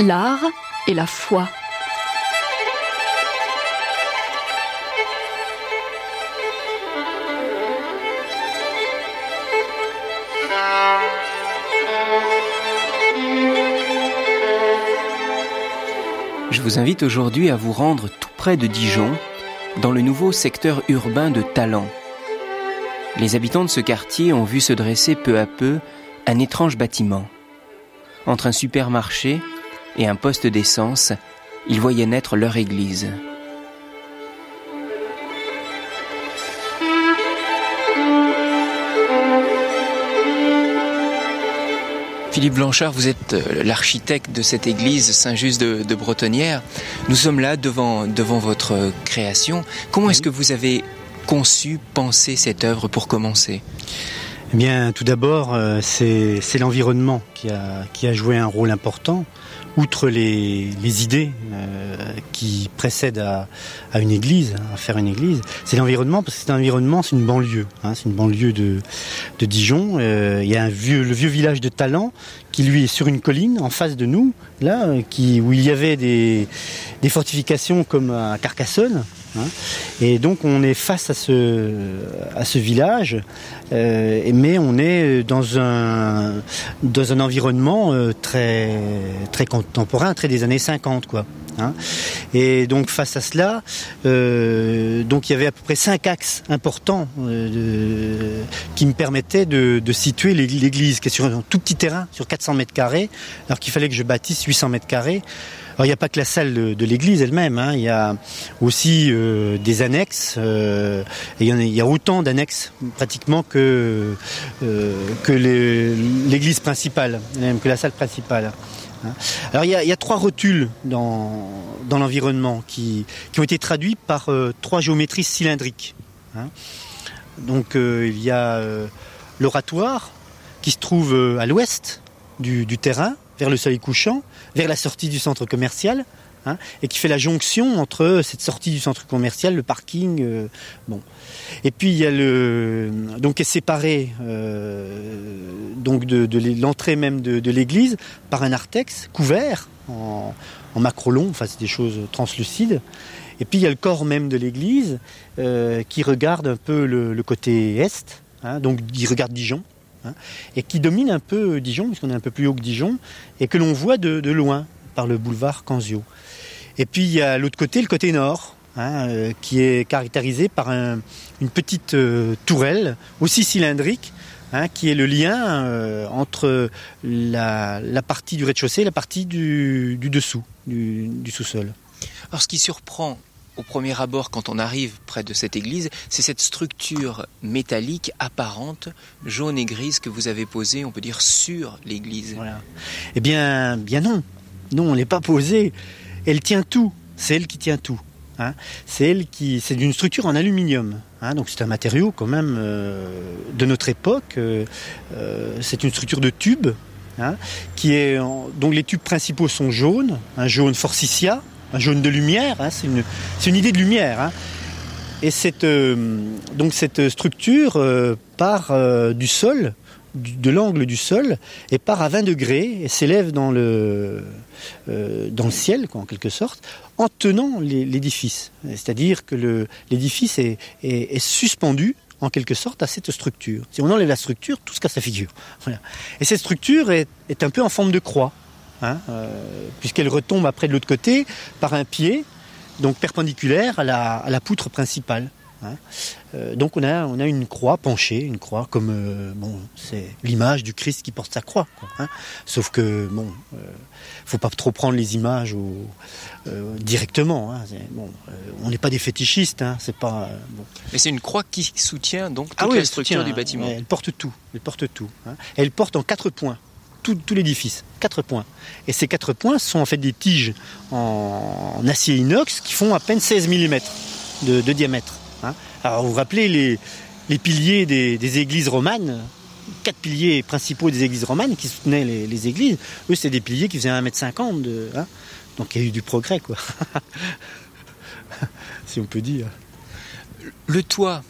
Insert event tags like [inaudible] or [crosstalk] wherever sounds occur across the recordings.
L'art et la foi. Vous invite aujourd'hui à vous rendre tout près de Dijon, dans le nouveau secteur urbain de Talent. Les habitants de ce quartier ont vu se dresser peu à peu un étrange bâtiment. Entre un supermarché et un poste d'essence, ils voyaient naître leur église. Philippe Blanchard, vous êtes euh, l'architecte de cette église Saint-Just de, de, Bretonnière. Nous sommes là devant, devant votre création. Comment est-ce que vous avez conçu, pensé cette œuvre pour commencer? Eh bien, tout d'abord, euh, c'est l'environnement qui a, qui a joué un rôle important outre les, idées euh, qui précèdent à, une église, à faire une église, c'est l'environnement, parce que c'est un environnement, c'est une banlieue, hein, c'est une banlieue de, Dijon. Euh, il y a un vieux, le vieux village de Talent qui lui est sur une colline en face de nous, là, qui, où il y avait des fortifications comme à Carcassonne, Hein. Et donc on est face à ce, village, euh, mais on est dans un, dans un environnement euh, très, contemporain, très des années 50. Quoi. Hein. Et donc face à cela, euh, donc il y avait à peu près cinq axes importants euh, qui me permettaient de, de situer l'église, qui est sur un tout petit terrain, sur 400 mètres carrés, alors qu'il fallait que je bâtisse 800 mètres carrés. Alors il n'y a pas que la salle de, l'église elle-même, hein. il y a aussi euh, des annexes. Euh, et il, y en a, il y a autant d'annexes pratiquement que euh, que l'église principale, même que la salle principale. Hein. Alors il y, a, il y, a, trois rotules dans, dans l'environnement qui, qui ont été traduits par euh, trois géométries cylindriques. Hein. Donc euh, il y a euh, l'oratoire qui se trouve à l'ouest du, du terrain, vers le soleil couchant, vers la sortie du centre commercial, hein, et qui fait la jonction entre cette sortie du centre commercial, le parking, euh, bon. Et puis il y a le donc est séparé euh, donc de, l'entrée même de, l'église par un artex couvert en, macrolon, enfin c'est des choses translucides. Et puis il y a le corps même de l'église euh, qui regarde un peu le, le côté est, hein, donc il regarde Dijon hein, et qui domine un peu Dijon, puisqu'on est un peu plus haut que Dijon, et que l'on voit de, loin par le boulevard Canzio. Et puis il y a l'autre côté, le côté nord, hein, euh, qui est caractérisé par un, une petite euh, tourelle, aussi cylindrique, hein, qui est le lien euh, entre la, partie du rez-de-chaussée et la partie du, du dessous, du, du sous-sol. Alors ce qui surprend au premier abord, quand on arrive près de cette église, c'est cette structure métallique apparente, jaune et grise, que vous avez posée, on peut dire, sur l'église. Eh bien, bien non. Non, on n'est pas posée. Elle tient tout. C'est elle qui tient tout. Hein. C'est elle qui. C'est d'une structure en aluminium. Hein. donc c'est un matériau quand même euh, de notre époque. Euh, euh, c'est une structure de tube. Hein, donc les tubes principaux sont jaunes, un jaune forsythia, un jaune de lumière, hein, c'est une, une, idée de lumière. Hein. Et cette, euh, donc cette structure euh, part euh, du sol, de l'angle du sol, et part à 20 degrés et s'élève dans le, dans le ciel, en quelque sorte, en tenant l'édifice. C'est-à-dire que l'édifice est, est, suspendu en quelque sorte à cette structure. Si on enlève la structure, tout se casse la figure. Et cette structure est, est un peu en forme de croix. Hein, euh, puisqu'elle retombe après de l'autre côté par un pied, donc perpendiculaire à la, à la poutre principale. Hein. Euh, donc on a, on a une croix penchée, une croix comme euh, bon, c'est l'image du Christ qui porte sa croix. Quoi, hein. Sauf que bon, euh, faut pas trop prendre les images au, directement. Hein. Bon, on n'est pas des fétichistes, c'est pas. Bon. Mais c'est une croix qui soutient donc toute ah oui, la structure soutient, du bâtiment. Elle porte tout, elle porte tout. Elle porte en quatre points tout, l'édifice. Quatre points. Et ces quatre points sont en fait des tiges en, acier inox qui font à peine 16 mm de, diamètre. Hein. Alors vous vous rappelez les, piliers des, églises romanes? Quatre piliers principaux des églises romanes qui soutenaient les, églises. Eux, c'est des piliers qui faisaient 1m50. De, hein. Donc il y a eu du progrès, quoi. [laughs] si on peut dire. Le toit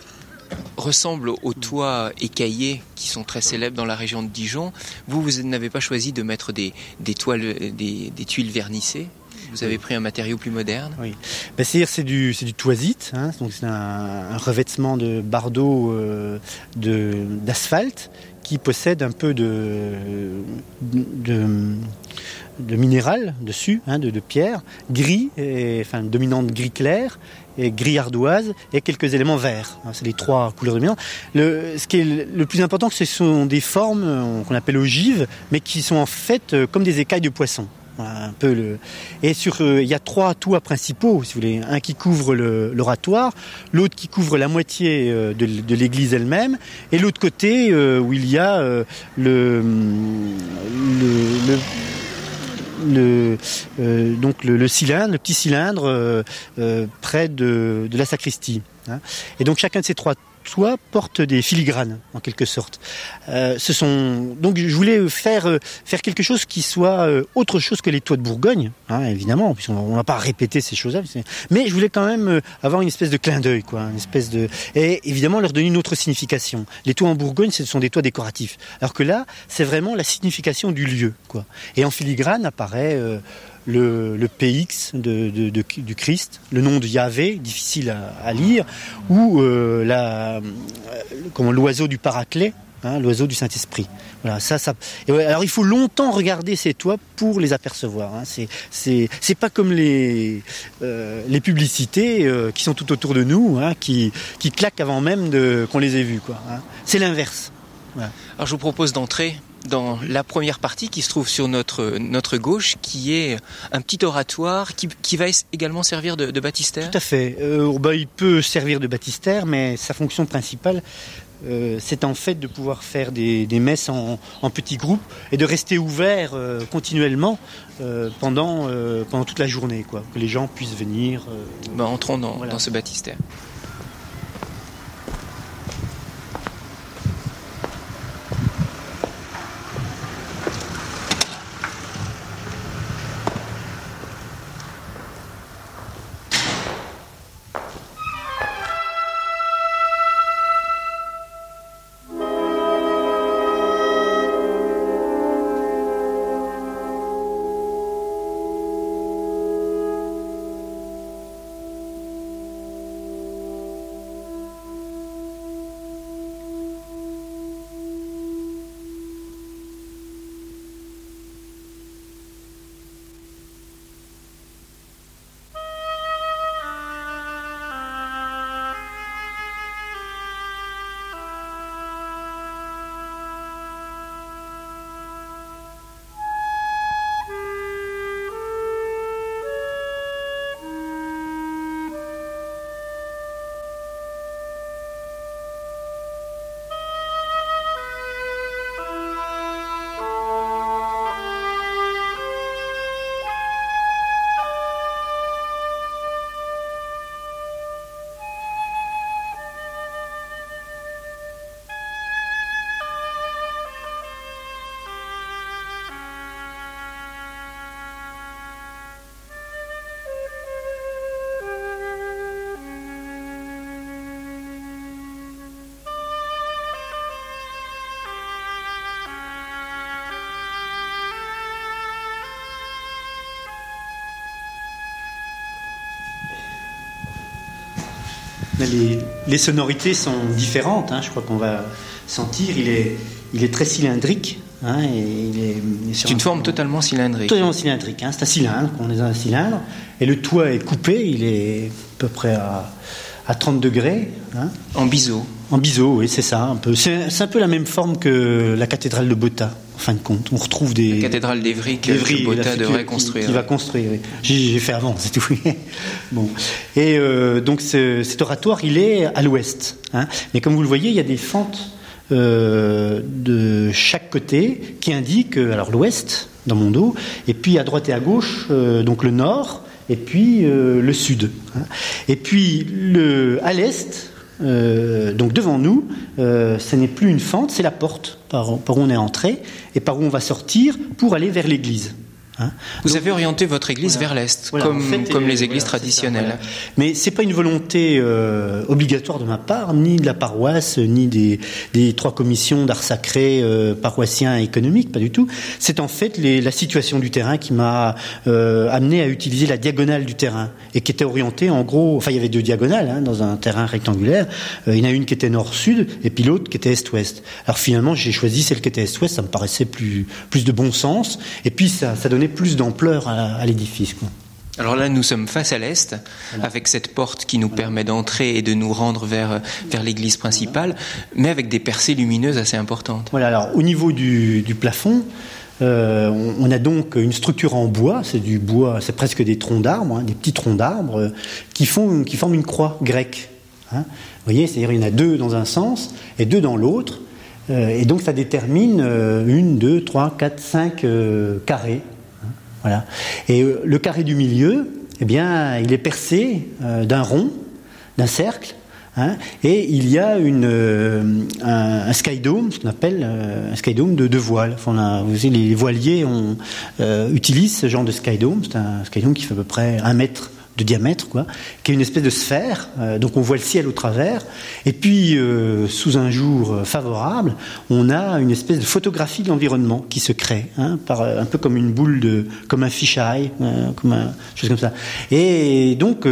ressemble aux toits écaillés qui sont très célèbres dans la région de Dijon. Vous, vous n'avez pas choisi de mettre des, toiles, des, tuiles vernissées vous avez pris un matériau plus moderne Oui. Ben, c'est-à-dire c'est du, c'est du toisite, hein. donc c'est un, revêtement de bardeaux euh, d'asphalte qui possède un peu de, de, de minéral dessus, hein, de, pierre, gris, et, enfin dominante gris clair, gris ardoise, et quelques éléments verts. Hein, c'est les trois couleurs dominantes. Le, ce qui est le plus important, ce sont des formes euh, qu'on appelle ogives, mais qui sont en fait euh, comme des écailles de poisson. Un peu. Et sur, euh, il y a trois toits principaux, si vous voulez. Un qui couvre l'oratoire, l'autre qui couvre la moitié de, l'église elle-même, et l'autre côté où il y a le, le le, euh, donc le, cylindre, le petit cylindre euh, euh, près de, de, la sacristie. Hein. Et donc chacun de ces trois toit porte des filigranes en quelque sorte. Euh, ce sont donc je voulais faire euh, faire quelque chose qui soit euh, autre chose que les toits de Bourgogne, hein, évidemment, puisqu'on on va pas répéter ces choses-là, mais je voulais quand même avoir une espèce de clin d'œil, quoi, une espèce de et évidemment leur donner une autre signification. Les toits en Bourgogne, ce sont des toits décoratifs, alors que là, c'est vraiment la signification du lieu, quoi. Et en filigrane apparaît le, PX du Christ, le nom de Yahvé, difficile à, lire, ou euh, la, comment l'oiseau du Paraclet, hein, l'oiseau du Saint-Esprit. Voilà, ça, alors il faut longtemps regarder ces toits pour les apercevoir. Hein. C'est, c'est, pas comme les euh, les publicités euh, qui sont tout autour de nous, hein, qui qui claquent avant même de qu'on les ait vues, quoi. C'est l'inverse. Alors je vous propose d'entrer dans la première partie qui se trouve sur notre, notre gauche, qui est un petit oratoire qui, qui va également servir de, de baptistère? Tout à fait. Euh, bah, il peut servir de baptistère, mais sa fonction principale, euh, c'est en fait de pouvoir faire des, des messes en, en, petits groupes et de rester ouvert euh, continuellement euh, pendant, pendant toute la journée, quoi, que les gens puissent venir. Ben, entrons dans, dans ce baptistère. Les, sonorités sont différentes. Hein, je crois qu'on va sentir. Il est, il est très cylindrique. Hein, c'est une forme totalement cylindrique. Totalement cylindrique. Hein, c'est un cylindre. On est dans un cylindre. Et le toit est coupé. Il est à peu près à, à 30 degrés. Hein. En biseau. En biseau, oui, c'est ça. Un peu. C'est, un peu la même forme que la cathédrale de Botta en fin de compte. On retrouve des. La cathédrale d'Evry que Botta devrait construire. Qui, va construire, oui. J'ai fait avant, c'est tout. [laughs] bon. Et euh, donc cet oratoire, il est à l'ouest. Hein. Mais comme vous le voyez, il y a des fentes euh, de chaque côté qui indiquent alors l'ouest dans mon dos, et puis à droite et à gauche, euh, donc le nord, et puis le sud. Hein. Et puis le, à l'est, donc devant nous, ce n'est plus une fente, c'est la porte par, par où on est entré et par où on va sortir pour aller vers l'église. Hein. Vous avez orienté votre église vers l'est, comme, comme les églises traditionnelles. Mais c'est pas une volonté euh, obligatoire de ma part, ni de la paroisse, ni des, des trois commissions d'art sacré euh, paroissiens économiques, pas du tout. C'est en fait les, la situation du terrain qui m'a euh, amené à utiliser la diagonale du terrain et qui était orientée en gros. Enfin, il y avait deux diagonales hein, dans un terrain rectangulaire. Euh, il y en a une qui était nord-sud et puis l'autre qui était est-ouest. Alors finalement, j'ai choisi celle qui était est-ouest. Ça me paraissait plus plus de bon sens. Et puis ça, ça donnait plus d'ampleur à, l'édifice. Alors là, nous sommes face à l'est, avec cette porte qui nous permet d'entrer et de nous rendre vers, vers l'église principale, mais avec des percées lumineuses assez importantes. Voilà, alors au niveau du, plafond, euh, on, a donc une structure en bois, c'est du bois, c'est presque des troncs d'arbres, hein, des petits troncs d'arbres, euh, qui, font, qui forment une croix grecque. Hein. Vous voyez, c'est-à-dire il y en a deux dans un sens et deux dans l'autre, euh, et donc ça détermine une, deux, trois, quatre, cinq carrés voilà. Et euh, le carré du milieu, eh bien, il est percé euh, d'un rond, d'un cercle, hein, et il y a une, euh, un, skydome, ce qu'on appelle un skydome de deux voiles. Enfin, vous savez, les voiliers utilisent ce genre de skydome. C'est un skydome qui fait à peu près un mètre de diamètre, quoi, qui est une espèce de sphère. Euh, donc on voit le ciel au travers. Et puis, euh, sous un jour euh, favorable, on a une espèce de photographie de l'environnement qui se crée, hein, un peu comme une boule de, comme un fisheye, comme un chose comme ça. Et donc,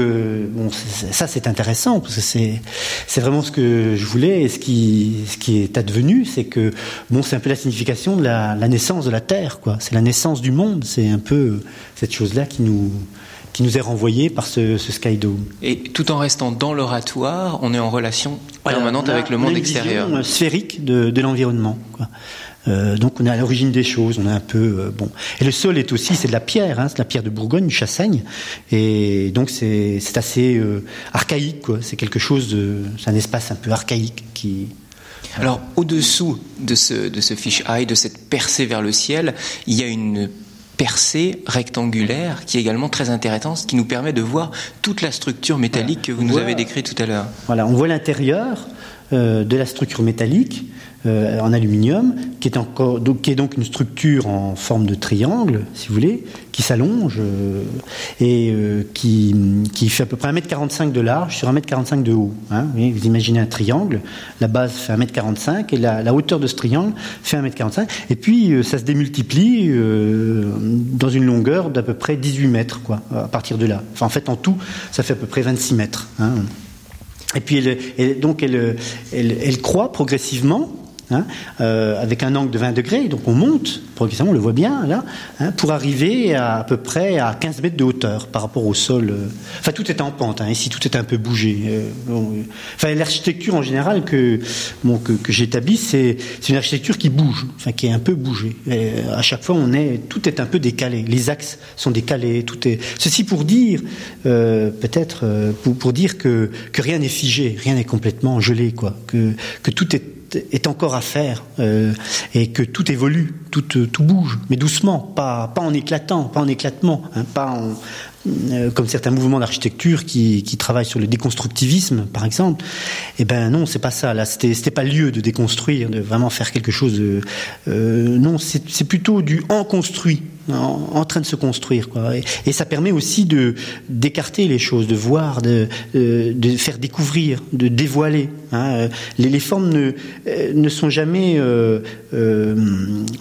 ça c'est intéressant parce que c'est c'est vraiment ce que je voulais et ce qui ce qui est advenu, c'est que bon, c'est un peu la signification de la, la naissance de la Terre, quoi. C'est la naissance du monde. C'est un peu cette chose-là qui nous qui nous est renvoyé par ce, ce Skydome. Et tout en restant dans l'oratoire, on est en relation permanente avec le monde on a extérieur. Vision sphérique de, de l'environnement. Euh, donc on est à l'origine des choses, on est un peu euh, bon. Et le sol est aussi, c'est de la pierre, hein, c'est de la pierre de Bourgogne, du chassagne, et donc c'est assez euh, archaïque, quoi. C'est quelque chose de, c'est un espace un peu archaïque qui. Alors au-dessous de ce de ce fish eye, de cette percée vers le ciel, il y a une percée rectangulaire qui est également très intéressante, qui nous permet de voir toute la structure métallique que vous nous avez décrite tout à l'heure. Voilà, on voit l'intérieur euh, de la structure métallique euh, en aluminium, qui est, donc, une structure en forme de triangle, si vous voulez, qui s'allonge euh, et qui, fait à peu près 1m45 de large sur 1m45 de haut. Hein. Vous, imaginez un triangle, la base fait 1m45 et la, hauteur de ce triangle fait 1m45. Et puis ça se démultiplie dans une longueur d'à peu près 18 mètres, à partir de là. En fait, en tout, ça fait à peu près 26 mètres. Hein. Et puis elle, donc elle, elle, elle, croît progressivement Hein, euh, avec un angle de 20 degrés, donc on monte progressivement, on le voit bien là, hein, pour arriver à, à peu près à 15 mètres de hauteur par rapport au sol. Euh. Enfin, tout est en pente, hein, ici tout est un peu bougé. Euh, enfin, l'architecture en général que, que, j'établis, c'est une architecture qui bouge, enfin qui est un peu bougée. à chaque fois, on est, tout est un peu décalé. Les axes sont décalés, tout est. Ceci pour dire, peut-être, pour, pour, dire que, que rien n'est figé, rien n'est complètement gelé, quoi, que, que tout est est encore à faire euh, et que tout évolue, tout, tout bouge, mais doucement, pas, pas en éclatant, pas en éclatement, hein, pas en, euh, comme certains mouvements d'architecture qui, qui, travaillent sur le déconstructivisme, par exemple. Eh ben non, c'est pas ça. Là, c'était, pas lieu de déconstruire, de vraiment faire quelque chose. Euh, non, c'est plutôt du en construit en, train de se construire. Quoi. Et, ça permet aussi de d'écarter les choses, de voir, de, de, faire découvrir, de dévoiler. Hein. Les, les, formes ne, euh, ne sont jamais euh, euh,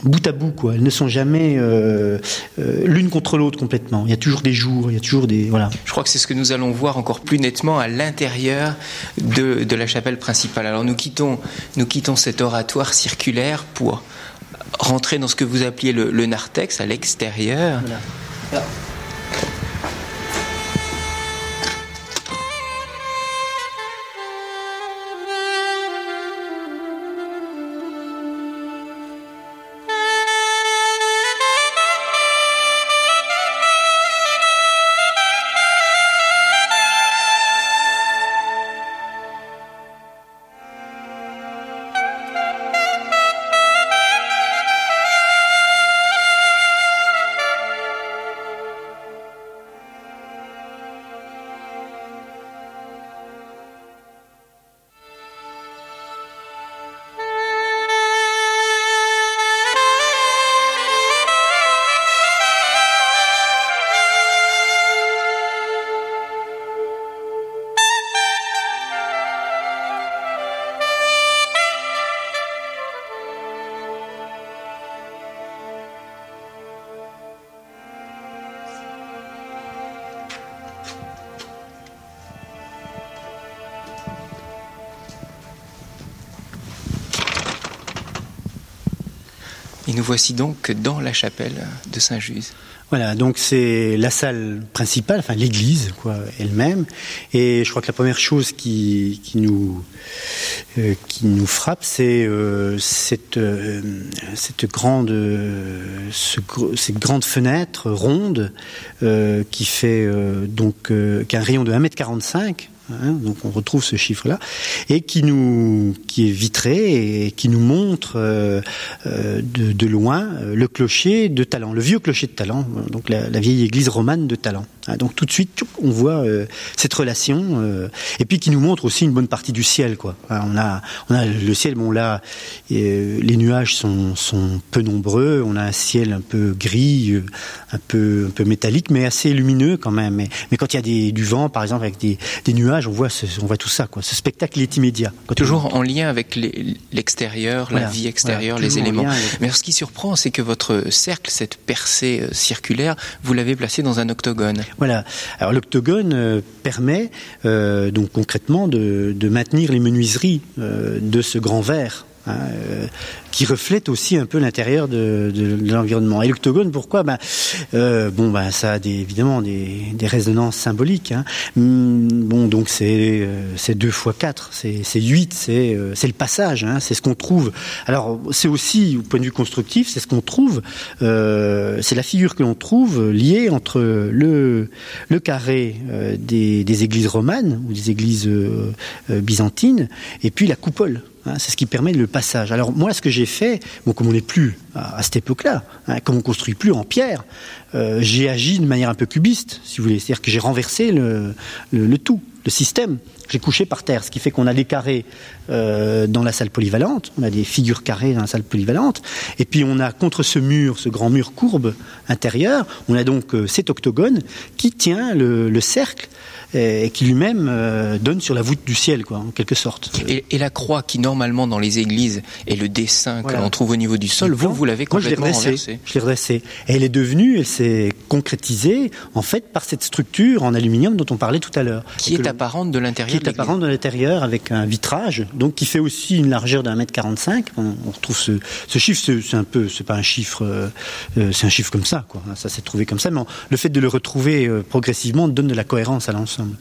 bout à bout, quoi. Elles ne sont jamais euh, euh, l'une contre l'autre complètement. Il y a toujours des jours, il y a toujours des voilà. Je crois que c'est ce que nous allons voir encore plus nettement à l'intérieur de, de la chapelle principale. Alors nous quittons nous quittons cet oratoire circulaire pour rentrer dans ce que vous appeliez le, narthex à l'extérieur. Et nous voici donc dans la chapelle de Saint-Just. Voilà, donc c'est la salle principale, enfin l'église quoi elle-même. Et je crois que la première chose qui, qui nous euh, qui nous frappe, c'est euh, cette euh, cette grande ce, cette grande fenêtre ronde qui fait donc qu'un rayon de 1m45 Hein, donc on retrouve ce chiffre-là et qui nous qui est vitré et qui nous montre euh, euh, de, loin euh, le clocher de Talent, le vieux clocher de Talent, donc la, la vieille église romane de Talent. Hein, donc tout de suite on voit euh, cette relation euh, et puis qui nous montre aussi une bonne partie du ciel quoi. Hein, on a on a le ciel bon là les nuages sont, sont peu nombreux, on a un ciel un peu gris, un peu un peu métallique mais assez lumineux quand même. Mais, mais quand il y a des, du vent par exemple avec des, des nuages on voit, on voit tout ça. Quoi. Ce spectacle est immédiat. Toujours en lien avec l'extérieur, la vie extérieure, les éléments. Mais ce qui surprend, c'est que votre cercle, cette percée euh, circulaire, vous l'avez placé dans un octogone. Voilà. Alors l'octogone euh, permet euh, donc concrètement de, de, maintenir les menuiseries de ce grand verre Hein, euh, qui reflète aussi un peu l'intérieur de, de, de l'environnement. Et l'octogone, pourquoi ben, euh, Bon, ben, ça a des, évidemment des, des résonances symboliques. Hein. Hum, bon, donc c'est euh, deux fois quatre, c'est huit, c'est euh, c'est le passage, hein, c'est ce qu'on trouve. Alors c'est aussi, au point de vue constructif, c'est ce qu'on trouve, euh, c'est la figure que l'on trouve liée entre le, le carré des, des églises romanes ou des églises byzantines et puis la coupole. Hein, c'est ce qui permet le passage. Alors moi, ce que j'ai fait, bon, comme on n'est plus à, cette époque-là, hein, comme on construit plus en pierre, euh, j'ai agi de manière un peu cubiste, si vous voulez, c'est-à-dire que j'ai renversé le, le, le, tout, le système. J'ai couché par terre, ce qui fait qu'on a des carrés euh, dans la salle polyvalente, on a des figures carrées dans la salle polyvalente, et puis on a contre ce mur, ce grand mur courbe intérieur, on a donc euh, cet octogone qui tient le, le cercle et qui lui-même euh, donne sur la voûte du ciel, quoi, en quelque sorte. Et, et, la croix qui normalement dans les églises est le dessin voilà. que l'on trouve au niveau du sol, vous, vous l'avez complètement Moi, je l'ai redressé. Et elle est devenue, elle s'est concrétisée en fait par cette structure en aluminium dont on parlait tout à l'heure. Qui est apparente de l'intérieur. Qui est apparente de l'intérieur avec un vitrage, donc qui fait aussi une largeur d'un mètre 45. On, on retrouve ce, ce chiffre, c'est un peu, c'est pas un chiffre, euh, c'est un chiffre comme ça, quoi. Ça s'est trouvé comme ça, mais le fait de le retrouver euh, progressivement donne de la cohérence à l'ensemble.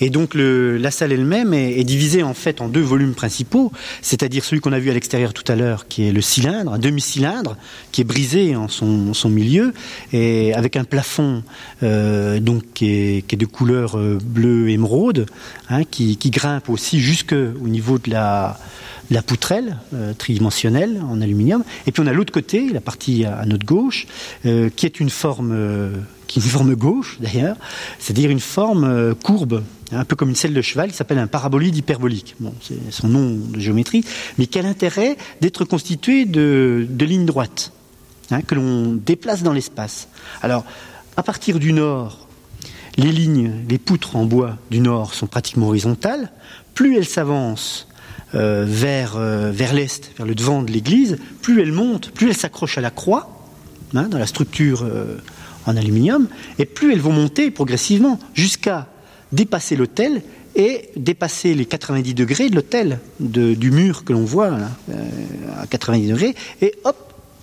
Et donc la salle elle-même est, divisée en fait en deux volumes principaux, c'est-à-dire celui qu'on a vu à l'extérieur tout à l'heure, qui est le cylindre, un demi-cylindre, qui est brisé en son, milieu, et avec un plafond euh, donc qui est, de couleur euh, bleu émeraude, hein, qui, grimpe aussi jusque au niveau de la poutrelle euh, tridimensionnelle en aluminium, et puis on a l'autre côté, la partie à, notre gauche, qui est une forme qui est une forme gauche d'ailleurs, c'est-à-dire une forme euh, courbe, un peu comme une selle de cheval, qui s'appelle un parabolide hyperbolique. Bon, c'est son nom de géométrie, mais qui a l'intérêt d'être constitué de, lignes droites, hein, que l'on déplace dans l'espace? Alors, à partir du nord, les lignes, les poutres en bois du nord sont pratiquement horizontales. Plus elles s'avancent, euh, vers, euh, vers l'est, vers le devant de l'église, plus elle monte, plus elle s'accroche à la croix, hein, dans la structure en aluminium, et plus elles vont monter progressivement jusqu'à dépasser l'autel et dépasser les 90 degrés de l'autel, de, du mur que l'on voit là, à 90 degrés, et hop,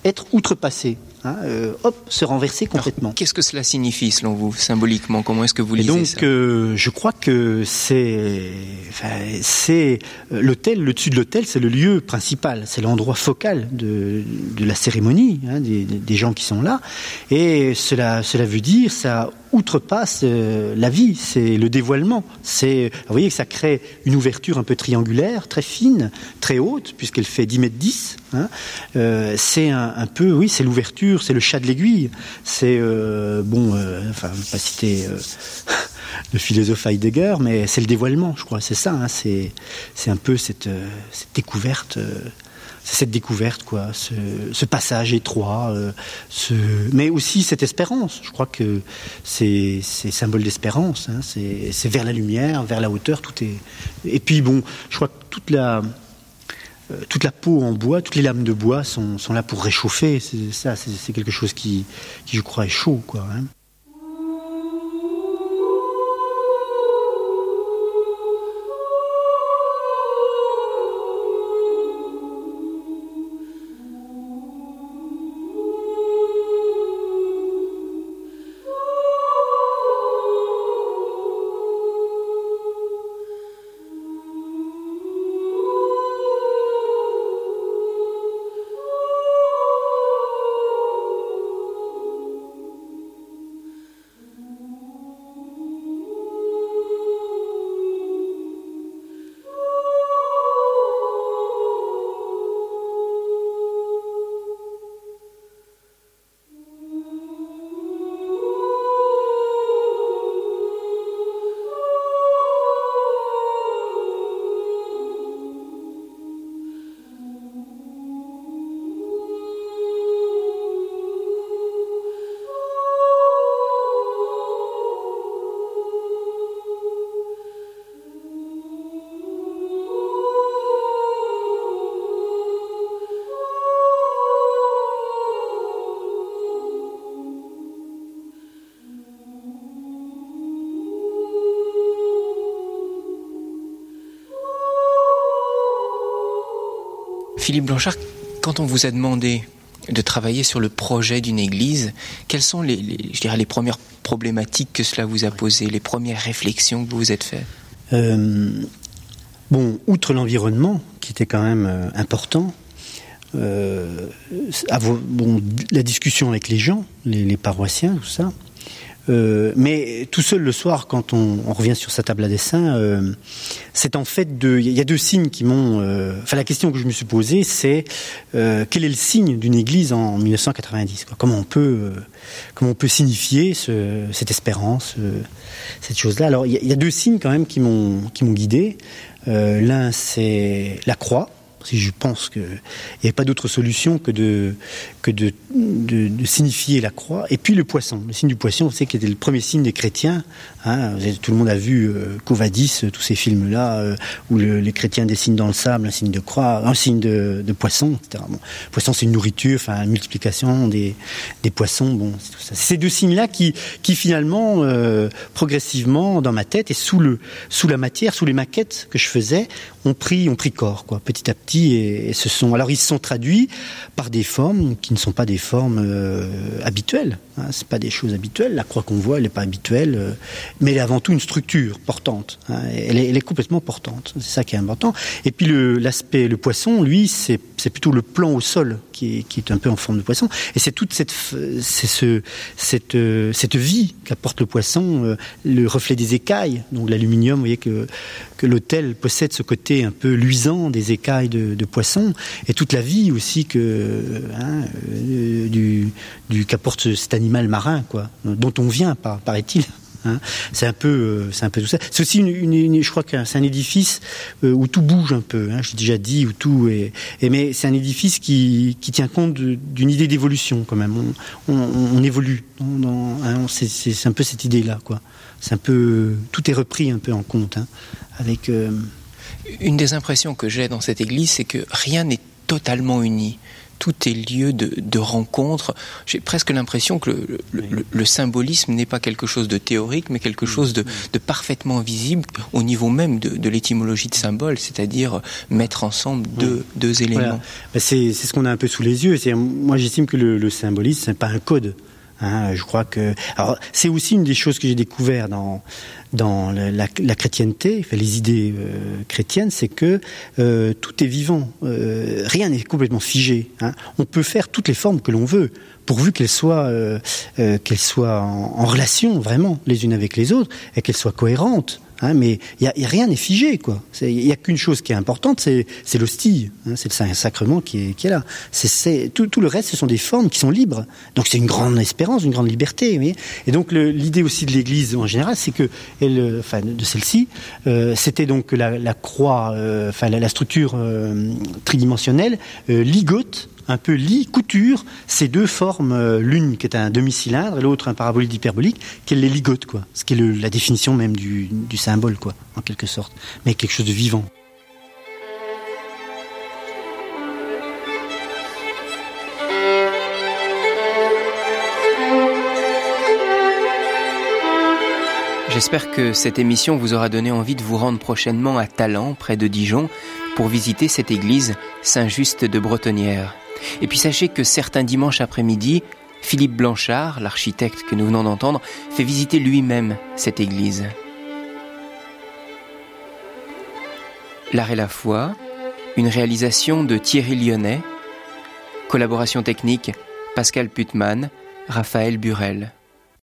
être outrepassé. Hein, euh, hop, se renverser complètement. Qu'est-ce que cela signifie selon vous, symboliquement? Comment est-ce que vous lisez Et donc, ça? euh, je crois que c'est, enfin, c'est euh, l'hôtel, le dessus de l'hôtel, c'est le lieu principal, c'est l'endroit focal de, de la cérémonie, hein, des, des, gens qui sont là. Et cela, cela veut dire, ça outrepasse euh, la vie, c'est le dévoilement. C'est, vous voyez que ça crée une ouverture un peu triangulaire, très fine, très haute, puisqu'elle fait 10 mètres 10. Hein. Euh, c'est un, peu, oui, c'est l'ouverture, c'est le chat de l'aiguille. C'est, euh, bon, enfin, je ne pas citer [laughs] le philosophe Heidegger, mais c'est le dévoilement, je crois, c'est ça. Hein. c'est, un peu cette, découverte cette découverte, quoi, ce, ce passage étroit, euh, ce... mais aussi cette espérance. Je crois que c'est symbole d'espérance. Hein, c'est vers la lumière, vers la hauteur, tout est. Et puis bon, je crois que toute la euh, toute la peau en bois, toutes les lames de bois sont, sont là pour réchauffer. C'est ça, c'est quelque chose qui, qui, je crois, est chaud, quoi. Hein. Philippe Blanchard, quand on vous a demandé de travailler sur le projet d'une église, quelles sont les, je premières problématiques que cela vous a posées, les premières réflexions que vous vous êtes faites? Euh, Bon, outre l'environnement, qui était quand même euh, important, euh, la discussion avec les gens, les paroissiens, tout ça, euh, mais tout seul le soir, quand on, on, revient sur sa table à dessin, euh, c'est en fait deux. Il y a deux signes qui m'ont. Euh, enfin, la question que je me suis posée, c'est euh, quel est le signe d'une Église en 1990 quoi? Comment on peut, comment on peut signifier ce, cette espérance, cette chose-là? Alors, il y, y, a deux signes quand même qui m'ont qui m'ont guidé. L'un, c'est la croix si je pense qu'il n'y avait pas d'autre solution que, de, que de, signifier la croix. Et puis le poisson. Le signe du poisson, vous savez, qui était le premier signe des chrétiens. Hein. tout le monde a vu euh, Covadis, tous ces films-là, euh, où les chrétiens dessinent dans le sable un signe de croix, un signe de, de poisson, etc. Bon, poisson, c'est une nourriture, enfin, une multiplication des, des poissons. Bon, c'est tout ça. Ces deux signes-là qui, qui finalement, euh, progressivement, dans ma tête et sous, le, sous la matière, sous les maquettes que je faisais, ont pris, ont pris corps, quoi, petit à petit et, ce sont alors ils se sont traduits par des formes qui ne sont pas des formes euh, habituelles. Hein, c'est pas des choses habituelles. La croix qu'on voit, elle n'est pas habituelle, euh, mais elle est avant tout une structure portante. Hein, elle, est, complètement portante. C'est ça qui est important. Et puis l'aspect, le, poisson, lui, c'est plutôt le plan au sol qui est, qui est, un peu en forme de poisson. Et c'est toute cette, ce, cette, euh, cette vie qu'apporte le poisson, le reflet des écailles. Donc l'aluminium, vous voyez que que l'hôtel possède ce côté un peu luisant des écailles de, poissons et toute la vie aussi que hein, euh, du, du qu'apporte cet animal marin, quoi, dont on vient, paraît-il. Hein. C'est un peu, euh, c'est un peu tout ça. C'est aussi, une, je crois que c'est un édifice euh, où tout bouge un peu. Hein, J'ai déjà dit où tout et mais c'est un édifice qui, qui tient compte d'une idée d'évolution quand même. On, évolue. Hein, c'est un peu cette idée-là, quoi. C'est un peu, tout est repris un peu en compte. Avec. Euh... Une des impressions que j'ai dans cette église, c'est que rien n'est totalement uni tout est lieu de, de rencontre. J'ai presque l'impression que le, le, le, symbolisme n'est pas quelque chose de théorique, mais quelque chose de, de parfaitement visible au niveau même de, de l'étymologie de symbole, c'est-à-dire mettre ensemble deux, deux éléments. Voilà. Ben, c'est ce qu'on a un peu sous les yeux. Moi, j'estime que le, symbolisme, ce n'est pas un code. Hein, je crois que c'est aussi une des choses que j'ai découvert dans dans la, la, chrétienté, les idées euh, chrétiennes, c'est que euh, tout est vivant, euh, rien n'est complètement figé. Hein. On peut faire toutes les formes que l'on veut, pourvu qu'elles soient euh, euh, qu'elles soient en, en, relation vraiment les unes avec les autres et qu'elles soient cohérentes. Hein, mais y a, y a rien n'est figé, quoi. Il y a qu'une chose qui est importante, c'est l'hostie, hein, c'est le sacrement qui est, qui est là. C'est tout, tout, le reste, ce sont des formes qui sont libres. Donc c'est une grande espérance, une grande liberté. Et donc l'idée aussi de l'Église en général, c'est que, elle, enfin de celle-ci, euh, c'était donc la, la croix, euh, enfin la, la, structure euh, tridimensionnelle euh, ligote un peu lit, couture ces deux formes, euh, l'une qui est un demi-cylindre et l'autre un parabolique hyperbolique, qu'elle les ligote, quoi. Ce qui est la définition même du, du symbole, quoi, en quelque sorte. Mais quelque chose de vivant. J'espère que cette émission vous aura donné envie de vous rendre prochainement à Talent, près de Dijon, pour visiter cette église Saint-Just de Bretonnière. Et puis sachez que certains dimanches après-midi, Philippe Blanchard, l'architecte que nous venons d'entendre, fait visiter lui-même cette église. L'art et la foi, une réalisation de Thierry Lyonnais, collaboration technique Pascal Putman, Raphaël Burel.